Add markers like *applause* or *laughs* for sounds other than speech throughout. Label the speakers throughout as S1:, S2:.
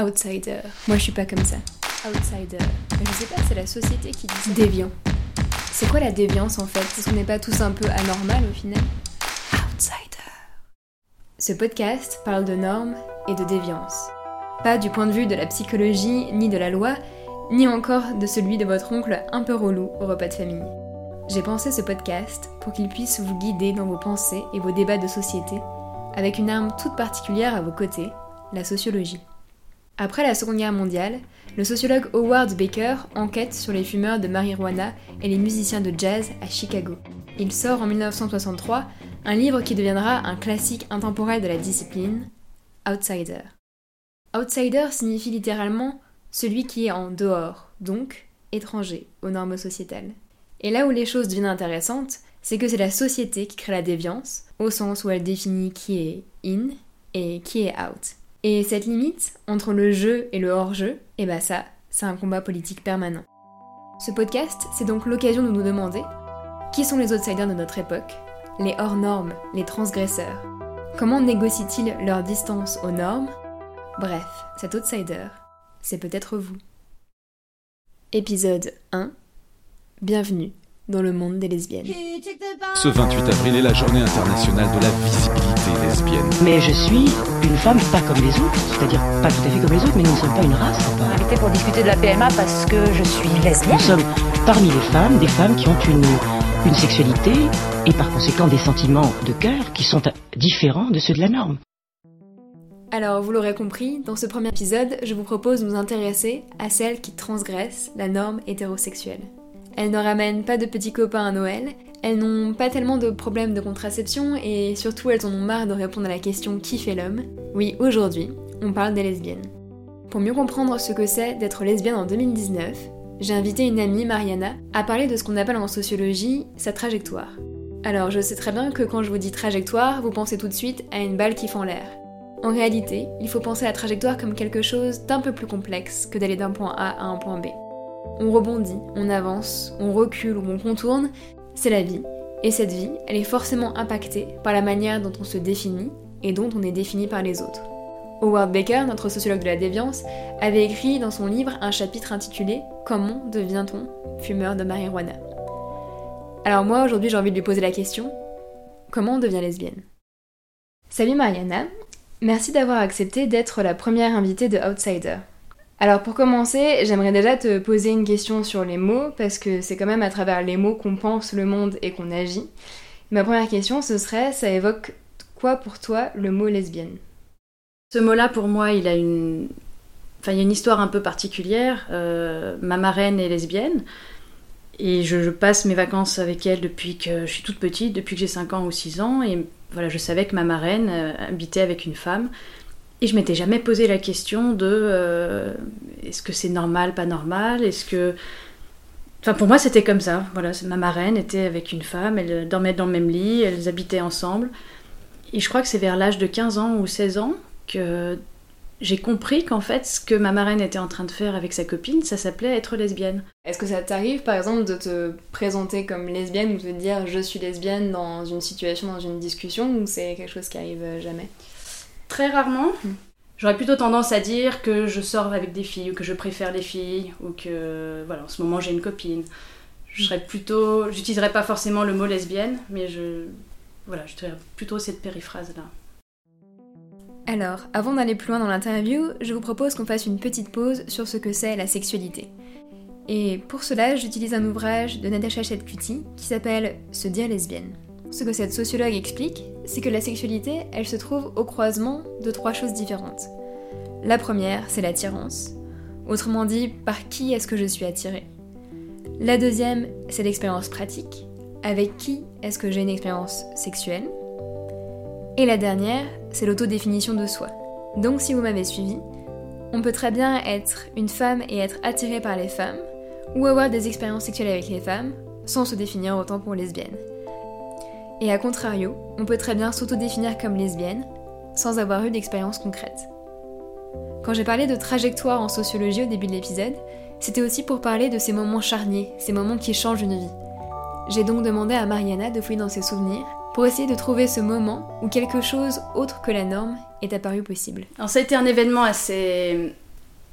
S1: Outsider. Moi, je suis pas comme ça. Outsider. Je sais pas, c'est la société qui dit ça. Déviant. C'est quoi la déviance en fait? Est-ce qu'on n'est pas tous un peu anormal au final? Outsider. Ce podcast parle de normes et de déviance. Pas du point de vue de la psychologie ni de la loi, ni encore de celui de votre oncle un peu relou au repas de famille. J'ai pensé ce podcast pour qu'il puisse vous guider dans vos pensées et vos débats de société, avec une arme toute particulière à vos côtés, la sociologie. Après la Seconde Guerre mondiale, le sociologue Howard Baker enquête sur les fumeurs de marijuana et les musiciens de jazz à Chicago. Il sort en 1963 un livre qui deviendra un classique intemporel de la discipline, Outsider. Outsider signifie littéralement celui qui est en dehors, donc étranger aux normes sociétales. Et là où les choses deviennent intéressantes, c'est que c'est la société qui crée la déviance, au sens où elle définit qui est in et qui est out. Et cette limite entre le jeu et le hors-jeu, et eh bah ben ça, c'est un combat politique permanent. Ce podcast, c'est donc l'occasion de nous demander qui sont les outsiders de notre époque, les hors-normes, les transgresseurs? Comment négocient-ils leur distance aux normes? Bref, cet outsider, c'est peut-être vous. Épisode 1 Bienvenue dans le monde des lesbiennes.
S2: Ce 28 avril est la journée internationale de la visibilité lesbienne.
S3: Mais je suis une femme pas comme les autres, c'est-à-dire pas tout à fait comme les autres, mais nous ne sommes pas une race.
S4: On invité pour discuter de la PMA parce que je suis lesbienne.
S3: Nous sommes parmi les femmes, des femmes qui ont une, une sexualité et par conséquent des sentiments de cœur qui sont différents de ceux de la norme.
S1: Alors, vous l'aurez compris, dans ce premier épisode, je vous propose de nous intéresser à celles qui transgressent la norme hétérosexuelle. Elles ne ramènent pas de petits copains à Noël, elles n'ont pas tellement de problèmes de contraception et surtout elles en ont marre de répondre à la question qui fait l'homme. Oui, aujourd'hui, on parle des lesbiennes. Pour mieux comprendre ce que c'est d'être lesbienne en 2019, j'ai invité une amie, Mariana, à parler de ce qu'on appelle en sociologie sa trajectoire. Alors je sais très bien que quand je vous dis trajectoire, vous pensez tout de suite à une balle qui fend l'air. En réalité, il faut penser à la trajectoire comme quelque chose d'un peu plus complexe que d'aller d'un point A à un point B. On rebondit, on avance, on recule ou on contourne, c'est la vie. Et cette vie, elle est forcément impactée par la manière dont on se définit et dont on est défini par les autres. Howard Baker, notre sociologue de la déviance, avait écrit dans son livre un chapitre intitulé Comment devient-on fumeur de marijuana? Alors moi aujourd'hui j'ai envie de lui poser la question Comment on devient lesbienne? Salut Mariana, merci d'avoir accepté d'être la première invitée de Outsider. Alors pour commencer, j'aimerais déjà te poser une question sur les mots, parce que c'est quand même à travers les mots qu'on pense le monde et qu'on agit. Ma première question, ce serait, ça évoque quoi pour toi le mot lesbienne?
S5: Ce mot-là, pour moi, il a une... Enfin, il y a une histoire un peu particulière. Euh, ma marraine est lesbienne, et je, passe mes vacances avec elle depuis que je suis toute petite, depuis que j'ai 5 ans ou 6 ans, et voilà, je savais que ma marraine euh, habitait avec une femme. Et je m'étais jamais posé la question de euh, est-ce que c'est normal, pas normal, est-ce que... Enfin pour moi c'était comme ça, voilà, ma marraine était avec une femme, elle dormait dans le même lit, elles habitaient ensemble. Et je crois que c'est vers l'âge de 15 ans ou 16 ans que j'ai compris qu'en fait ce que ma marraine était en train de faire avec sa copine, ça s'appelait être lesbienne.
S1: Est-ce que ça t'arrive par exemple de te présenter comme lesbienne ou de dire je suis lesbienne dans une situation, dans une discussion, ou c'est quelque chose qui arrive jamais?
S5: Très rarement. J'aurais plutôt tendance à dire que je sors avec des filles ou que je préfère les filles ou que voilà, en ce moment j'ai une copine. Je serais plutôt j'utiliserais pas forcément le mot lesbienne, mais je voilà, je dirais plutôt cette périphrase là.
S1: Alors, avant d'aller plus loin dans l'interview, je vous propose qu'on fasse une petite pause sur ce que c'est la sexualité. Et pour cela, j'utilise un ouvrage de Natasha Chetcuti qui s'appelle Se dire lesbienne. Ce que cette sociologue explique, c'est que la sexualité, elle se trouve au croisement de trois choses différentes. La première, c'est l'attirance. Autrement dit, par qui est-ce que je suis attirée? La deuxième, c'est l'expérience pratique. Avec qui est-ce que j'ai une expérience sexuelle? Et la dernière, c'est l'autodéfinition de soi. Donc si vous m'avez suivi, on peut très bien être une femme et être attiré par les femmes, ou avoir des expériences sexuelles avec les femmes, sans se définir autant pour lesbienne. Et à contrario, on peut très bien s'autodéfinir comme lesbienne sans avoir eu d'expérience concrète. Quand j'ai parlé de trajectoire en sociologie au début de l'épisode, c'était aussi pour parler de ces moments charniers, ces moments qui changent une vie. J'ai donc demandé à Mariana de fouiller dans ses souvenirs pour essayer de trouver ce moment où quelque chose autre que la norme est apparu possible.
S5: Alors ça a été un événement assez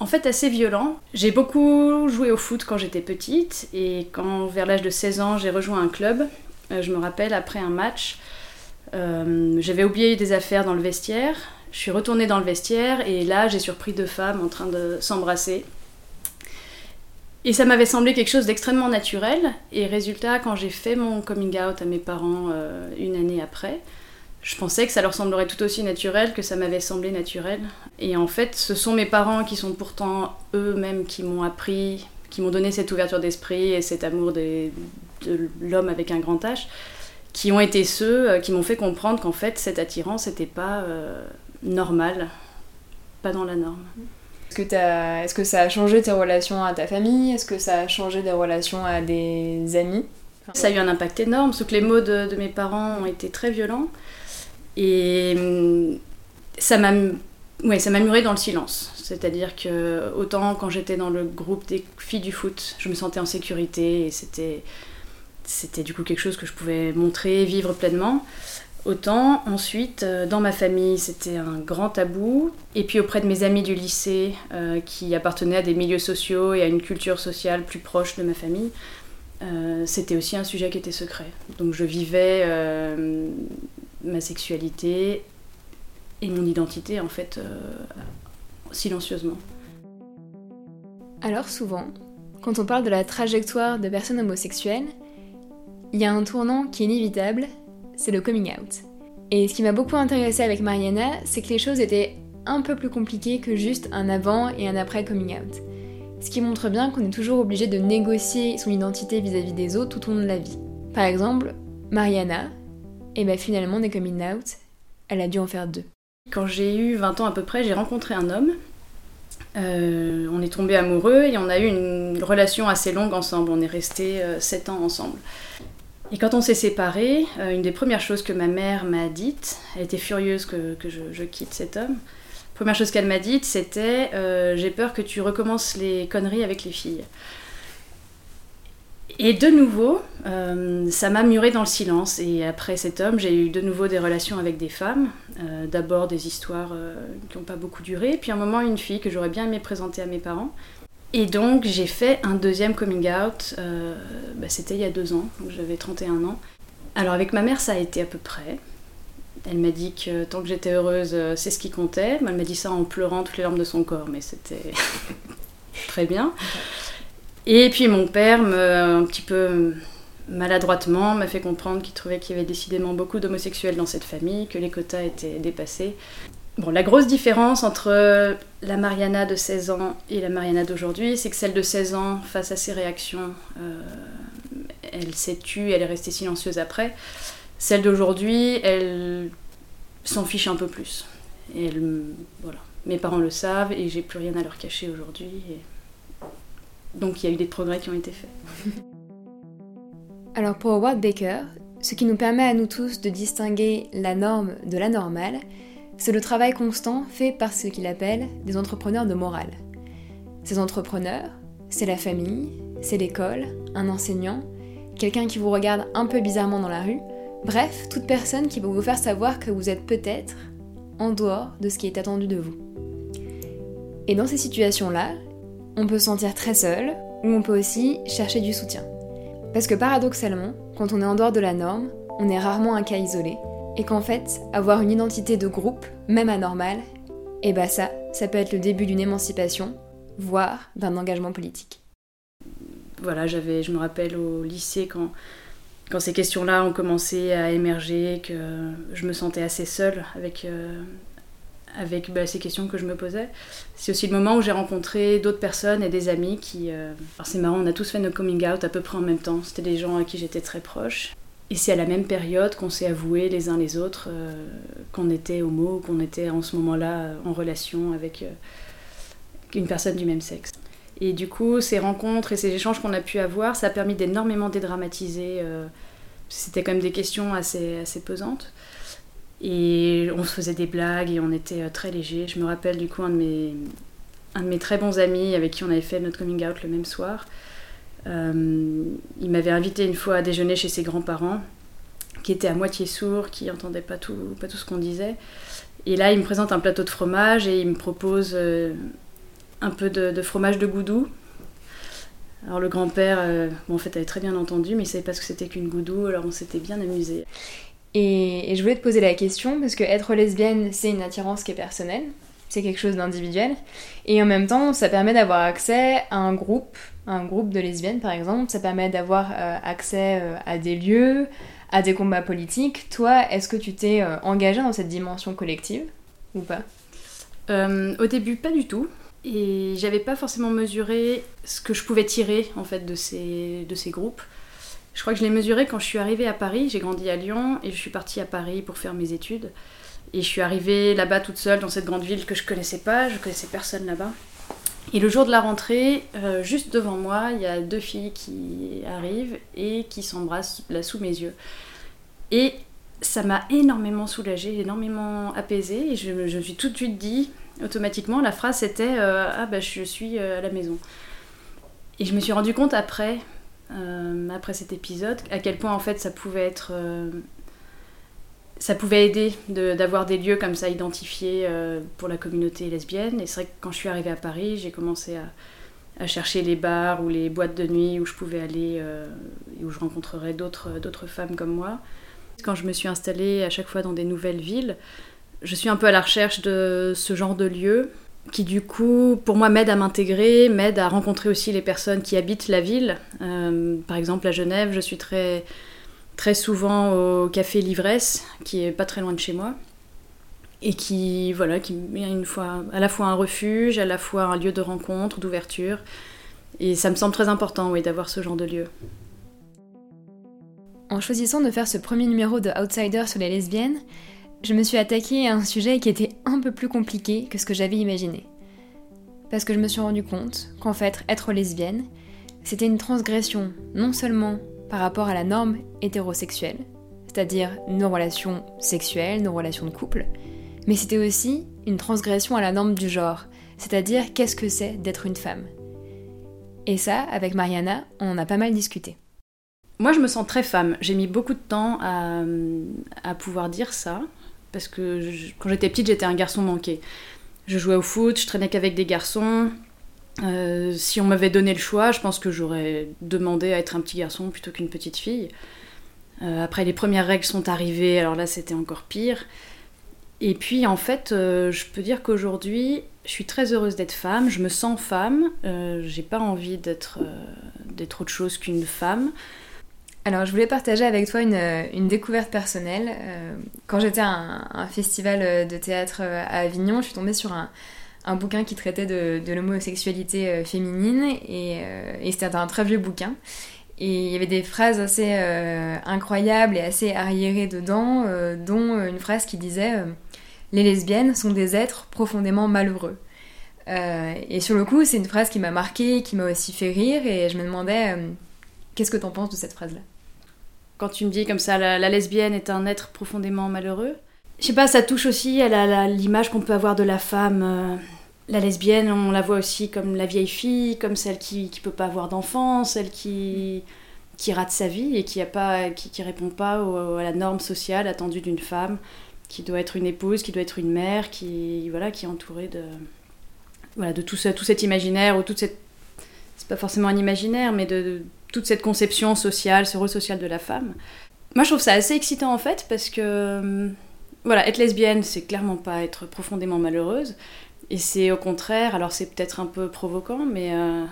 S5: en fait assez violent. J'ai beaucoup joué au foot quand j'étais petite et quand vers l'âge de 16 ans j'ai rejoint un club, je me rappelle après un match, euh, j'avais oublié des affaires dans le vestiaire, je suis retournée dans le vestiaire et là j'ai surpris deux femmes en train de s'embrasser. Et ça m'avait semblé quelque chose d'extrêmement naturel et résultat quand j'ai fait mon coming out à mes parents euh, une année après, je pensais que ça leur semblerait tout aussi naturel que ça m'avait semblé naturel. Et en fait, ce sont mes parents qui sont pourtant eux-mêmes qui m'ont appris, qui m'ont donné cette ouverture d'esprit et cet amour de l'homme avec un grand H, qui ont été ceux euh, qui m'ont fait comprendre qu'en fait, cette attirance n'était pas euh, normale, pas dans la norme.
S1: Est-ce que, Est que ça a changé tes relations à ta famille? Est-ce que ça a changé des relations à des amis?
S5: Ça a eu un impact énorme, parce que les mots de, de mes parents ont été très violents. Et hum, ça m'a ouais, ça m'a muré dans le silence. C'est-à-dire que autant quand j'étais dans le groupe des filles du foot, je me sentais en sécurité et c'était c'était du coup quelque chose que je pouvais montrer, vivre pleinement. Autant ensuite, euh, dans ma famille, c'était un grand tabou. Et puis auprès de mes amis du lycée, euh, qui appartenaient à des milieux sociaux et à une culture sociale plus proche de ma famille, euh, c'était aussi un sujet qui était secret. Donc je vivais ma sexualité et mon identité en fait silencieusement.
S1: Alors souvent, quand on parle de la trajectoire de personnes homosexuelles, il y a un tournant qui est inévitable, c'est le coming out. Et ce qui m'a beaucoup intéressé avec Mariana, c'est que les choses étaient un peu plus compliquées que juste un avant et un après coming out. Ce qui montre bien qu'on est toujours obligé de négocier son identité vis-à-vis -vis des autres tout au long de la vie. Par exemple, Mariana, et bien finalement, des coming out, elle a dû en faire deux.
S5: Quand j'ai eu 20 ans à peu près, j'ai rencontré un homme. Euh, on est tombé amoureux et on a eu une relation assez longue ensemble. On est resté 7 euh, ans ensemble. Et quand on s'est séparés, euh, une des premières choses que ma mère m'a dites, elle était furieuse que, je, je, quitte cet homme. Première chose qu'elle m'a dite, c'était J'ai peur que tu recommences les conneries avec les filles. Et de nouveau, euh, ça m'a muré dans le silence. Et après cet homme, j'ai eu de nouveau des relations avec des femmes. Euh, d'abord des histoires euh, qui n'ont pas beaucoup duré. Puis un moment, une fille que j'aurais bien aimé présenter à mes parents. Et donc, j'ai fait un deuxième coming out. Bah, c'était il y a deux ans, j'avais 31 ans. Alors, avec ma mère, ça a été à peu près. Elle m'a dit que tant que j'étais heureuse, c'est ce qui comptait. Elle m'a dit ça en pleurant toutes les larmes de son corps, mais c'était *laughs* très bien. Et puis mon père, un petit peu maladroitement, m'a fait comprendre qu'il trouvait qu'il y avait décidément beaucoup d'homosexuels dans cette famille, que les quotas étaient dépassés. Bon, la grosse différence entre la Mariana de 16 ans et la Mariana d'aujourd'hui, c'est que celle de 16 ans, face à ses réactions, euh, elle s'est tue, elle est restée silencieuse après. Celle d'aujourd'hui, elle s'en fiche un peu plus. Et. Mes parents le savent et j'ai plus rien à leur cacher aujourd'hui. Donc il y a eu des progrès qui ont été faits. *laughs*
S1: Alors pour Howard Baker, ce qui nous permet à nous tous de distinguer la norme de la normale, c'est le travail constant fait par ce qu'il appelle des entrepreneurs de morale. Ces entrepreneurs, c'est la famille, c'est l'école, un enseignant, quelqu'un qui vous regarde un peu bizarrement dans la rue, bref, toute personne qui peut vous faire savoir que vous êtes peut-être en dehors de ce qui est attendu de vous. Et dans ces situations-là, on peut se sentir très seul, ou on peut aussi chercher du soutien. Parce que paradoxalement, quand on est en dehors de la norme, on est rarement un cas isolé, et qu'en fait, avoir une identité de groupe, même anormale, et eh bah ça, ça peut être le début d'une émancipation, voire d'un engagement politique.
S5: Voilà, j'avais, je me rappelle au lycée quand, quand ces questions-là ont commencé à émerger, que je me sentais assez seule avec, euh, avec bah, ces questions que je me posais. C'est aussi le moment où j'ai rencontré d'autres personnes et des amis qui... Euh, alors c'est marrant, on a tous fait nos coming out à peu près en même temps. C'était des gens à qui j'étais très proche. Et c'est à la même période qu'on s'est avoué les uns les autres euh, qu'on était homo, qu'on était en ce moment-là en relation avec euh, une personne du même sexe. Et du coup, ces rencontres et ces échanges qu'on a pu avoir, ça a permis d'énormément dédramatiser. C'était quand même des questions assez, assez pesantes. Et on se faisait des blagues et on était euh, très léger. Je me rappelle du coup un de mes, un de mes très bons amis avec qui on avait fait notre coming out le même soir. Euh, il m'avait invité une fois à déjeuner chez ses grands-parents, qui étaient à moitié sourds, qui n'entendaient pas tout, pas tout ce qu'on disait. Et là, il me présente un plateau de fromage et il me propose euh, un peu de, fromage de goudou. Alors le grand-père, euh, en fait, avait très bien entendu, mais il savait pas ce que c'était qu'une goudou, alors on s'était bien amusé.
S1: Et, je voulais te poser la question, parce que être lesbienne, c'est une attirance qui est personnelle, c'est quelque chose d'individuel, et en même temps, ça permet d'avoir accès à un groupe, un groupe de lesbiennes par exemple, ça permet d'avoir euh, accès euh, à des lieux, à des combats politiques. Toi, est-ce que tu t'es engagée dans cette dimension collective ou pas?
S5: Au début, pas du tout. Et j'avais pas forcément mesuré ce que je pouvais tirer en fait de ces, de ces groupes. Je crois que je l'ai mesuré quand je suis arrivée à Paris. J'ai grandi à Lyon et je suis partie à Paris pour faire mes études. Et je suis arrivée là-bas toute seule dans cette grande ville que je connaissais pas, je connaissais personne là-bas. Et le jour de la rentrée, euh, juste devant moi, il y a deux filles qui arrivent et qui s'embrassent là sous mes yeux. Et ça m'a énormément soulagée, énormément apaisée. Et je, me suis tout de suite dit, automatiquement, la phrase c'était euh, Ah bah je suis euh, à la maison. Et je me suis rendu compte après, euh, après cet épisode, à quel point en fait ça pouvait être. Ça pouvait aider d'avoir des lieux comme ça identifiés pour la communauté lesbienne. Et c'est vrai que quand je suis arrivée à Paris, j'ai commencé à, chercher les bars ou les boîtes de nuit où je pouvais aller et où je rencontrerais d'autres femmes comme moi. Quand je me suis installée à chaque fois dans des nouvelles villes, je suis un peu à la recherche de ce genre de lieu qui du coup pour moi m'aide à m'intégrer, m'aide à rencontrer aussi les personnes qui habitent la ville. Euh, par exemple à Genève, je suis très, très souvent au café Livresse, qui est pas très loin de chez moi, et qui voilà, qui est à la fois un refuge, à la fois un lieu de rencontre, d'ouverture. Et ça me semble très important oui, d'avoir ce genre de lieu.
S1: En choisissant de faire ce premier numéro de Outsider sur les lesbiennes, je me suis attaquée à un sujet qui était un peu plus compliqué que ce que j'avais imaginé. Parce que je me suis rendu compte qu'en fait, être lesbienne, c'était une transgression non seulement par rapport à la norme hétérosexuelle, c'est-à-dire nos relations sexuelles, nos relations de couple, mais c'était aussi une transgression à la norme du genre, c'est-à-dire qu'est-ce que c'est d'être une femme. Et ça, avec Mariana, on en a pas mal discuté.
S5: Moi, je me sens très femme. J'ai mis beaucoup de temps à, à pouvoir dire ça parce que quand j'étais petite, j'étais un garçon manqué. Je jouais au foot, je traînais qu'avec des garçons. Euh, si on m'avait donné le choix, je pense que j'aurais demandé à être un petit garçon plutôt qu'une petite fille. Euh, après, les premières règles sont arrivées, alors là, c'était encore pire. Et puis, en fait, euh, je peux dire qu'aujourd'hui, je suis très heureuse d'être femme, je me sens femme, j'ai pas envie d'être autre chose qu'une femme.
S1: Alors, je voulais partager avec toi une, découverte personnelle. Quand j'étais à un, festival de théâtre à Avignon, je suis tombée sur un, bouquin qui traitait de, l'homosexualité féminine et, c'était un très vieux bouquin. Et il y avait des phrases assez incroyables et assez arriérées dedans, dont une phrase qui disait Les lesbiennes sont des êtres profondément malheureux. et sur le coup, c'est une phrase qui m'a marquée, qui m'a aussi fait rire, et je me demandais Qu'est-ce que t'en penses de cette phrase-là?
S5: Quand tu me dis comme ça, la, lesbienne est un être profondément malheureux. Je sais pas, ça touche aussi à l'image qu'on peut avoir de la femme. La lesbienne, on la voit aussi comme la vieille fille, comme celle qui, qui peut pas avoir d'enfant, celle qui, qui rate sa vie et qui a pas, qui, répond pas à la norme sociale attendue d'une femme, qui doit être une épouse, qui doit être une mère, qui voilà, qui est entourée de voilà de tout, tout cet imaginaire ou toute cette c'est pas forcément un imaginaire, mais de, toute cette conception sociale, ce rôle social de la femme. Moi, je trouve ça assez excitant en fait, parce que hum, voilà, être lesbienne, c'est clairement pas être profondément malheureuse, et c'est au contraire, alors c'est peut-être un peu provoquant, mais euh,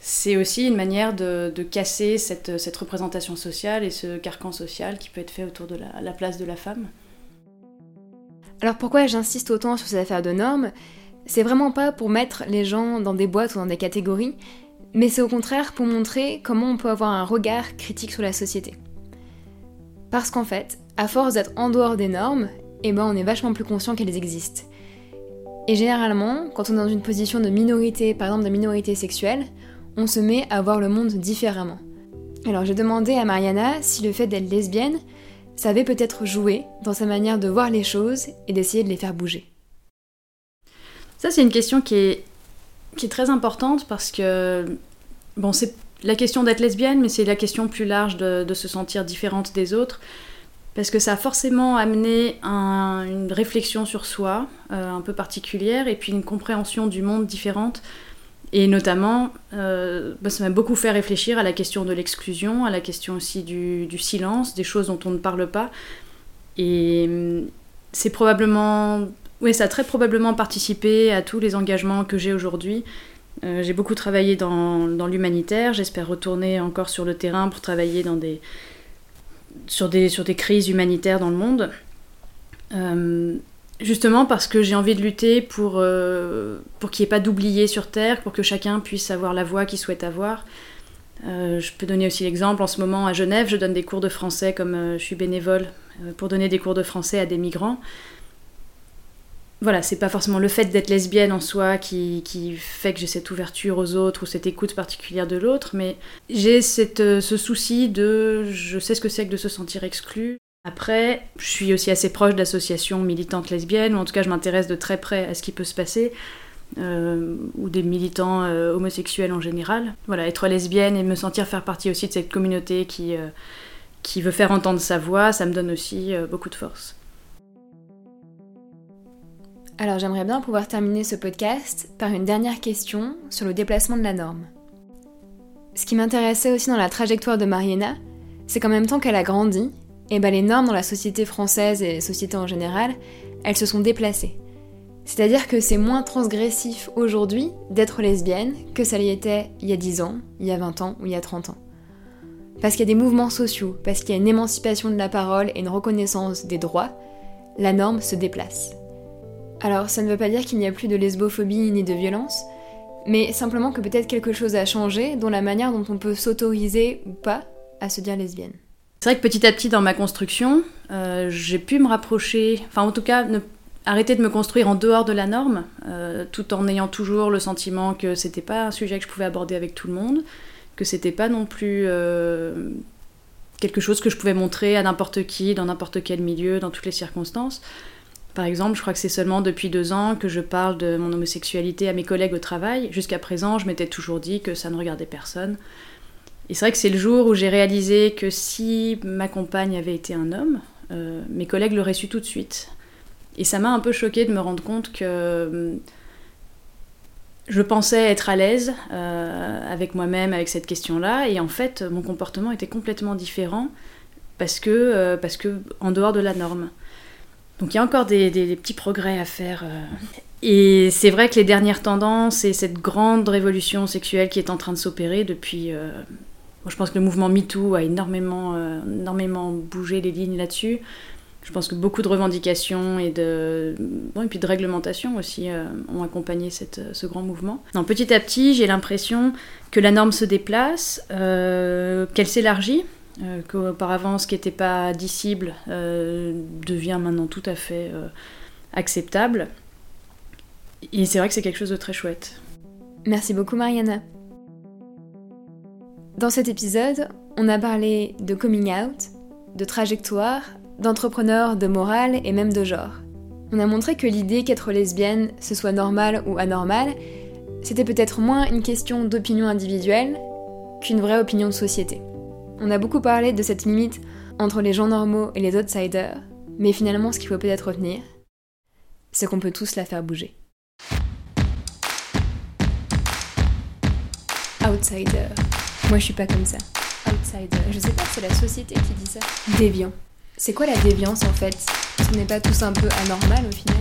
S5: c'est aussi une manière de, casser cette, représentation sociale et ce carcan social qui peut être fait autour de la, la place de la femme.
S1: Alors pourquoi j'insiste autant sur ces affaires de normes? C'est vraiment pas pour mettre les gens dans des boîtes ou dans des catégories, mais c'est au contraire pour montrer comment on peut avoir un regard critique sur la société. Parce qu'en fait, à force d'être en dehors des normes, eh ben on est vachement plus conscient qu'elles existent. Et généralement, quand on est dans une position de minorité, par exemple de minorité sexuelle, on se met à voir le monde différemment. Alors j'ai demandé à Mariana si le fait d'être lesbienne, ça avait peut-être joué dans sa manière de voir les choses et d'essayer de les faire bouger.
S5: Ça c'est une question qui est qui est très importante parce que, bon, c'est la question d'être lesbienne, mais c'est la question plus large de, se sentir différente des autres. Parce que ça a forcément amené une réflexion sur soi euh, un peu particulière et puis une compréhension du monde différente. Et notamment, euh, bah, ça m'a beaucoup fait réfléchir à la question de l'exclusion, à la question aussi du, silence, des choses dont on ne parle pas. Et hum, c'est probablement, oui, ça a très probablement participé à tous les engagements que j'ai aujourd'hui. Euh, j'ai beaucoup travaillé dans, dans l'humanitaire, j'espère retourner encore sur le terrain pour travailler dans des, sur des, sur des crises humanitaires dans le monde. Euh, justement parce que j'ai envie de lutter pour, euh, pour qu'il n'y ait pas d'oubliés sur Terre, pour que chacun puisse avoir la voix qu'il souhaite avoir. Euh, je peux donner aussi l'exemple, en ce moment à Genève, je donne des cours de français comme je suis bénévole pour donner des cours de français à des migrants voilà, c'est pas forcément le fait d'être lesbienne en soi qui, fait que j'ai cette ouverture aux autres ou cette écoute particulière de l'autre, mais j'ai euh, ce souci de je sais ce que c'est que de se sentir exclu. Après, je suis aussi assez proche d'associations militantes lesbiennes, ou en tout cas je m'intéresse de très près à ce qui peut se passer, euh, ou des militants euh, homosexuels en général. Voilà, être lesbienne et me sentir faire partie aussi de cette communauté qui, qui veut faire entendre sa voix, ça me donne aussi beaucoup de force.
S1: Alors j'aimerais bien pouvoir terminer ce podcast par une dernière question sur le déplacement de la norme. Ce qui m'intéressait aussi dans la trajectoire de Mariana, c'est qu'en même temps qu'elle a grandi, et eh ben les normes dans la société française et société en général, elles se sont déplacées. C'est-à-dire que c'est moins transgressif aujourd'hui d'être lesbienne que ça l'y était il y a 10 ans, il y a 20 ans ou il y a 30 ans. Parce qu'il y a des mouvements sociaux, parce qu'il y a une émancipation de la parole et une reconnaissance des droits, la norme se déplace. Alors ça ne veut pas dire qu'il n'y a plus de lesbophobie ni de violence, mais simplement que peut-être quelque chose a changé dans la manière dont on peut s'autoriser ou pas à se dire lesbienne.
S5: C'est vrai que petit à petit dans ma construction, euh, j'ai pu me rapprocher, enfin en tout cas arrêter de me construire en dehors de la norme, euh, tout en ayant toujours le sentiment que c'était pas un sujet que je pouvais aborder avec tout le monde, que c'était pas non plus euh, quelque chose que je pouvais montrer à n'importe qui, dans n'importe quel milieu, dans toutes les circonstances. Par exemple, je crois que c'est seulement depuis deux ans que je parle de mon homosexualité à mes collègues au travail. Jusqu'à présent, je m'étais toujours dit que ça ne regardait personne. Et c'est vrai que c'est le jour où j'ai réalisé que si ma compagne avait été un homme, euh, mes collègues l'auraient su tout de suite. Et ça m'a un peu choqué de me rendre compte que hum, je pensais être à l'aise euh, avec moi-même avec cette question-là, et en fait, mon comportement était complètement différent parce que, euh, parce que en dehors de la norme. Donc il y a encore des, petits progrès à faire. Euh. Et c'est vrai que les dernières tendances et cette grande révolution sexuelle qui est en train de s'opérer depuis... Euh, je pense que le mouvement MeToo a énormément, euh, énormément bougé les lignes là-dessus. Je pense que beaucoup de revendications et de, bon, et puis de réglementations aussi ont accompagné cette, ce grand mouvement. Donc, petit à petit, j'ai l'impression que la norme se déplace, qu'elle s'élargit, euh, qu'auparavant ce qui n'était pas dissible euh, devient maintenant tout à fait euh, acceptable. Et c'est vrai que c'est quelque chose de très chouette.
S1: Merci beaucoup Mariana. Dans cet épisode, on a parlé de coming out, de trajectoire, d'entrepreneur, de morale et même de genre. On a montré que l'idée qu'être lesbienne, ce soit normal ou anormal, c'était peut-être moins une question d'opinion individuelle qu'une vraie opinion de société. On a beaucoup parlé de cette limite entre les gens normaux et les outsiders, mais finalement ce qu'il faut peut-être retenir, c'est qu'on peut tous la faire bouger. Outsider. Moi je suis pas comme ça. Outsider. Je sais pas, c'est la société qui dit ça. Déviant. C'est quoi la déviance en fait? Ce n'est pas tous un peu anormal au final?